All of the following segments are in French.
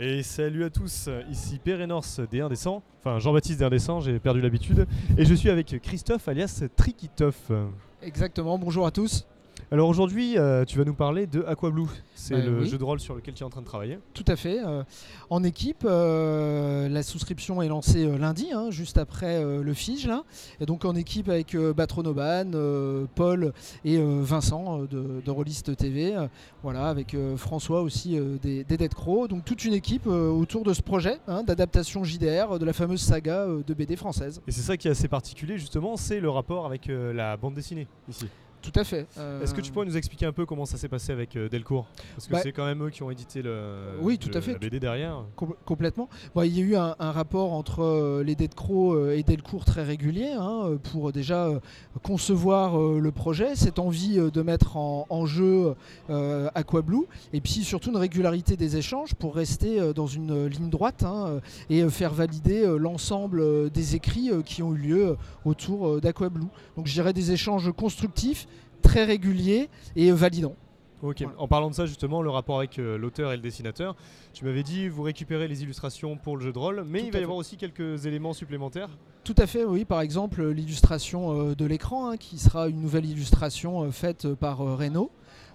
Et salut à tous, ici Pérénors des Indécents, enfin Jean-Baptiste des Indécents, j'ai perdu l'habitude, et je suis avec Christophe alias Trikitoff. Exactement, bonjour à tous. Alors aujourd'hui, euh, tu vas nous parler de Aquablue. C'est Bah le oui. jeu de rôle sur lequel tu es en train de travailler. Tout à fait. euh, en équipe, euh, la souscription est lancée lundi, hein, juste après le FIGE. Là. Et donc en équipe avec Batronoban, Paul et Vincent de, de Rollist TV. voilà, avec François aussi des, des Dead Crow. Donc toute une équipe autour de ce projet hein, d'adaptation JDR de la fameuse saga de BD française. Et c'est ça qui est assez particulier justement, c'est le rapport avec la bande dessinée ici. Tout à fait. euh, Est-ce que tu pourrais nous expliquer un peu comment ça s'est passé avec euh, Delcourt? Parce que Bah- c'est quand même eux qui ont édité le, Oui, tout le- à fait. la BD derrière. Com- complètement. Bon, il y a eu un, un rapport entre euh, les Dead Crow et Delcourt très régulier hein, pour déjà concevoir le projet, cette envie de mettre en, en jeu Aquablue et puis surtout une régularité des échanges pour rester dans une ligne droite hein, et faire valider l'ensemble des écrits qui ont eu lieu autour d'Aquablue. Donc je dirais des échanges constructifs, très réguliers et validants. Ok, Voilà. en parlant de ça justement, le rapport avec euh, l'auteur et le dessinateur, tu m'avais dit vous récupérez les illustrations pour le jeu de rôle, mais Tout il va y fait. avoir aussi quelques éléments supplémentaires. Tout à fait, oui. Par exemple, l'illustration euh, de l'écran, hein, qui sera une nouvelle illustration euh, faite par Renault.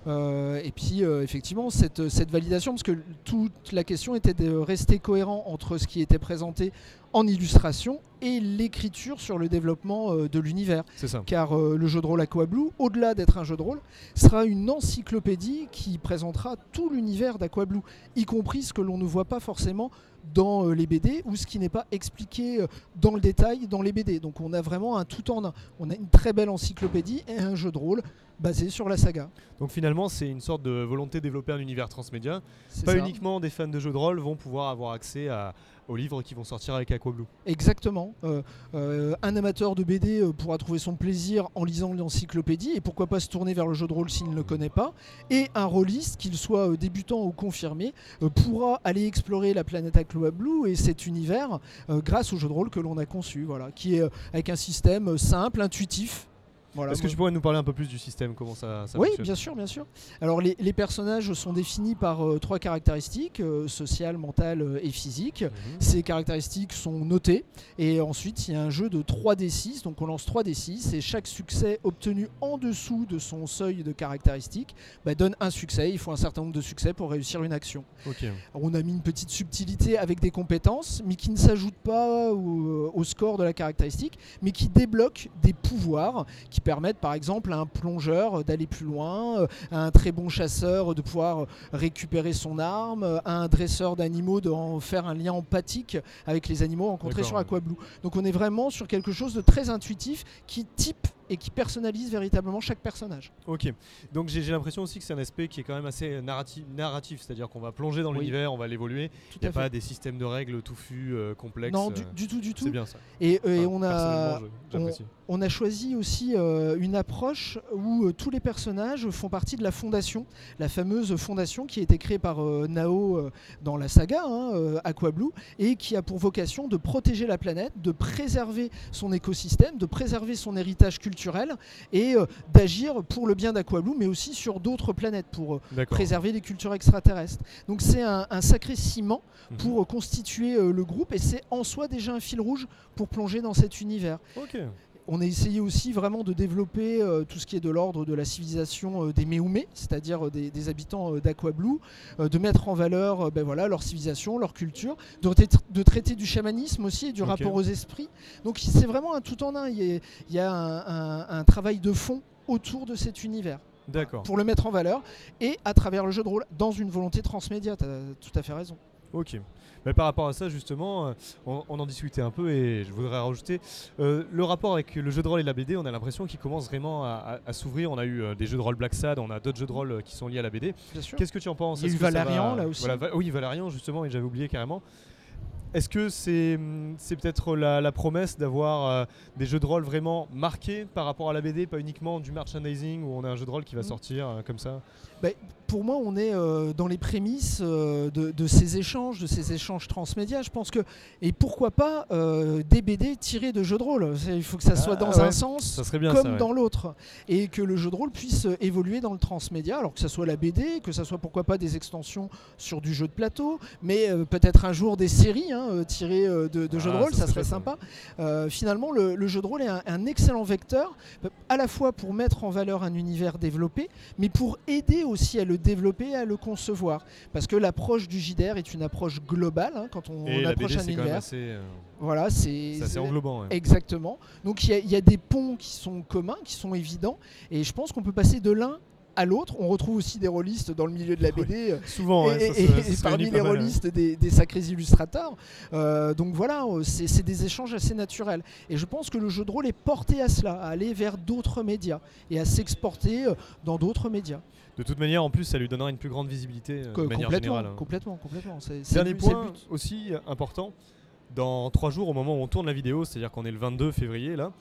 Euh, et puis, euh, effectivement, cette, cette validation, parce que toute la question était de rester cohérent entre ce qui était présenté en illustration et l'écriture sur le développement euh, de l'univers. C'est ça. Car euh, le jeu de rôle Aquablue, au-delà d'être un jeu de rôle, sera une encyclopédie qui présentera tout l'univers d'Aquablue, y compris ce que l'on ne voit pas forcément dans euh, les BD ou ce qui n'est pas expliqué dans le détail dans les BD. Donc on a vraiment un tout en un. On a une très belle encyclopédie et un jeu de rôle basé sur la saga. Donc finalement, c'est une sorte de volonté de développer un univers transmédia. C'est Pas ça. uniquement des fans de jeux de rôle vont pouvoir avoir accès à- aux livres qui vont sortir avec Aquablue. Exactement. Euh, euh, un amateur de BD euh, pourra trouver son plaisir en lisant l'encyclopédie et pourquoi pas se tourner vers le jeu de rôle s'il ne le connaît pas. Et un rôliste, qu'il soit débutant ou confirmé, pourra aller explorer la planète Aquablue et cet univers grâce au jeu de rôle que l'on a conçu, voilà, qui est avec un système simple, intuitif. Voilà, Est-ce que tu pourrais nous parler un peu plus du système, comment ça, ça oui, fonctionne bien sûr, bien sûr. Alors les, les personnages sont définis par euh, trois caractéristiques, euh, sociales, mentales euh, et physiques. Mhm. Ces caractéristiques sont notées et ensuite il y a un jeu de 3d6, donc on lance 3d6 et chaque succès obtenu en dessous de son seuil de caractéristiques bah, donne un succès. Il faut un certain nombre de succès pour réussir une action. Ok. Alors, on a mis une petite subtilité avec des compétences, mais qui ne s'ajoute pas au, au score de la caractéristique, mais qui débloque des pouvoirs qui permettent par exemple à un plongeur d'aller plus loin, euh, à un très bon chasseur de pouvoir récupérer son arme, euh, à un dresseur d'animaux d'en faire un lien empathique avec les animaux rencontrés sur. Aquablue. Donc on est vraiment sur quelque chose de très intuitif qui type et qui personnalise véritablement chaque personnage. Ok. Donc j'ai l'impression aussi que c'est un aspect qui est quand même assez narratif, narratif c'est-à-dire qu'on va plonger dans Oui. l'univers, on va l'évoluer. Il n'y a pas des systèmes de règles touffus, euh, complexes. Non, euh, du, du tout, du tout. C'est bien ça. Et, euh, et on a, on a choisi aussi euh, une approche où tous les personnages font partie de la fondation, la fameuse fondation qui a été créée par Nao dans la saga hein, euh, Aquablue et qui a pour vocation de protéger la planète, de préserver son écosystème, de préserver son héritage culturel et euh, d'agir pour le bien d'Aquablue, mais aussi sur d'autres planètes pour euh, préserver les cultures extraterrestres. Donc c'est un, un sacré ciment Mhm. pour euh, constituer le groupe et c'est en soi déjà un fil rouge pour plonger dans cet univers. On a essayé aussi vraiment de développer euh, tout ce qui est de l'ordre de la civilisation euh, des Méoumés, c'est-à-dire euh, des, des habitants d'Aquablue, euh, de mettre en valeur ben voilà, leur civilisation, leur culture, de, traiter- de traiter du chamanisme aussi et du rapport aux esprits. Donc c'est vraiment un tout en un. Il y a, il y a un, un- un travail de fond autour de cet univers D'accord. pour le mettre en valeur et à travers le jeu de rôle dans une volonté transmédia. Tu as tout à fait raison. Ok. Mais par rapport à ça, justement, euh, on, on en discutait un peu et je voudrais rajouter euh, le rapport avec le jeu de rôle et la BD. On a l'impression qu'il commence vraiment à, à- à s'ouvrir. On a eu euh, des jeux de rôle Black Sad, on a d'autres jeux de rôle qui sont liés à la BD. Qu'est-ce que tu en penses? Il y a eu Valérian, va- là aussi. Voilà, Va- oui, Valérian, justement, et j'avais oublié carrément. Est-ce que c'est c'est peut-être la, la promesse d'avoir euh, des jeux de rôle vraiment marqués par rapport à la BD, pas uniquement du merchandising où on a un jeu de rôle qui va Mhm. sortir euh, comme ça? Pour moi, on est euh, dans les prémices euh, de, de ces échanges, de ces échanges transmédia. Je pense que, et pourquoi pas, euh, des BD tirés de jeux de rôle. Il faut que ça soit Ah, dans ouais. un sens Ça serait bien comme ça. ouais. dans l'autre. Et que le jeu de rôle puisse évoluer dans le transmédia, alors que ça soit la BD, que ça soit pourquoi pas des extensions sur du jeu de plateau, mais euh, peut-être un jour des séries hein, euh, tirées euh, de, de jeux de Ah, rôle, ça serait sympa. Euh, finalement, le, le jeu de rôle est un, un excellent vecteur, à la fois pour mettre en valeur un univers développé, mais pour aider aussi à le développer, à le concevoir. Parce que l'approche du JDR est une approche globale, hein, quand on, Et approche BD, un univers. assez, euh, Voilà, c'est assez englobant. ouais. Exactement. Donc il y, a- il y a des ponts qui sont communs, qui sont évidents, et je pense qu'on peut passer de l'un à l'autre. On retrouve aussi des rôlistes dans le milieu de la. BD. Souvent, ouais, et, ça et- ça et se parmi les ouais. rôlistes des, des sacrés illustrateurs. Euh, donc voilà, euh, c'est des échanges assez naturels. Et je pense que le jeu de rôle est porté à cela, à aller vers d'autres médias et à s'exporter euh, dans d'autres médias. De toute manière, en plus, ça lui donnera une plus grande visibilité de manière complètement, générale. hein. complètement, complètement. Dernier point but. aussi important, dans trois jours au moment où on tourne la vidéo, c'est-à-dire qu'on est le 22 février là,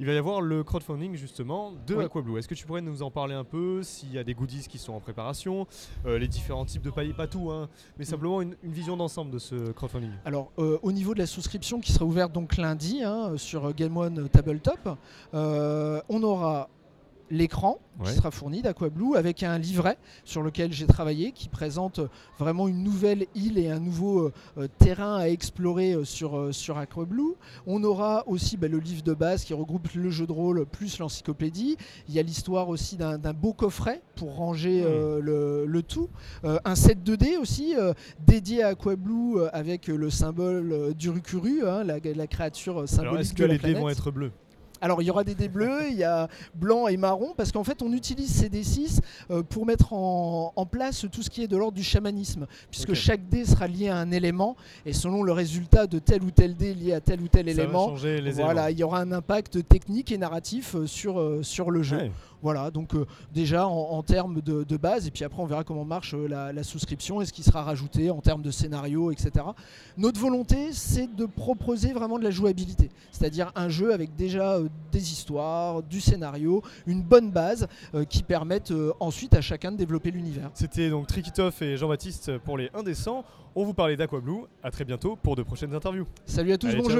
il va y avoir le crowdfunding justement de Oui. Aquablue. Est-ce que tu pourrais nous en parler un peu S'il y a des goodies qui sont en préparation, euh, les différents types de pailles, pas tout, hein, mais Mm. simplement une, une vision d'ensemble de ce crowdfunding? Alors, euh, au niveau de la souscription qui sera ouverte donc lundi hein, sur Game One Tabletop, euh, on aura l'écran Ouais. qui sera fourni d'Aquablue avec un livret sur lequel j'ai travaillé qui présente vraiment une nouvelle île et un nouveau euh, euh, terrain à explorer euh, sur, euh, sur Aquablue. On aura aussi bah, le livre de base qui regroupe le jeu de rôle plus l'encyclopédie. Il y a l'histoire aussi d'un beau coffret pour ranger euh, le, le tout. Euh, un set 2D aussi euh, dédié à Aquablue euh, avec euh, le symbole euh, d'Urukuru, hein, la, la créature euh, symbolique est-ce de que la les dés vont être bleus? Alors il y aura des dés bleus, il y a blanc et marron, parce qu'en fait on utilise ces D6 euh, pour mettre en, en place tout ce qui est de l'ordre du chamanisme, puisque chaque dé sera lié à un élément, et selon le résultat de tel ou tel dé lié à tel ou tel Ça élément, voilà, il y aura un impact technique et narratif euh, sur, euh, sur le jeu. Ouais. Voilà, donc euh, déjà en, en termes de, de base, et puis après on verra comment marche euh, la, la souscription et ce qui sera rajouté en termes de scénario, etc. Notre volonté, c'est de proposer vraiment de la jouabilité, c'est-à-dire un jeu avec déjà euh, des histoires, du scénario, une bonne base qui permettent euh, ensuite à chacun de développer l'univers. C'était donc Trikitov et Jean-Baptiste pour les Indécents. On vous parlait d'Aquablue. À très bientôt pour de prochaines interviews. Salut à tous, Allez, bon ciao.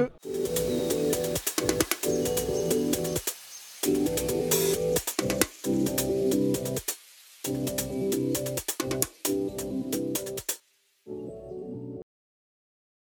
jeu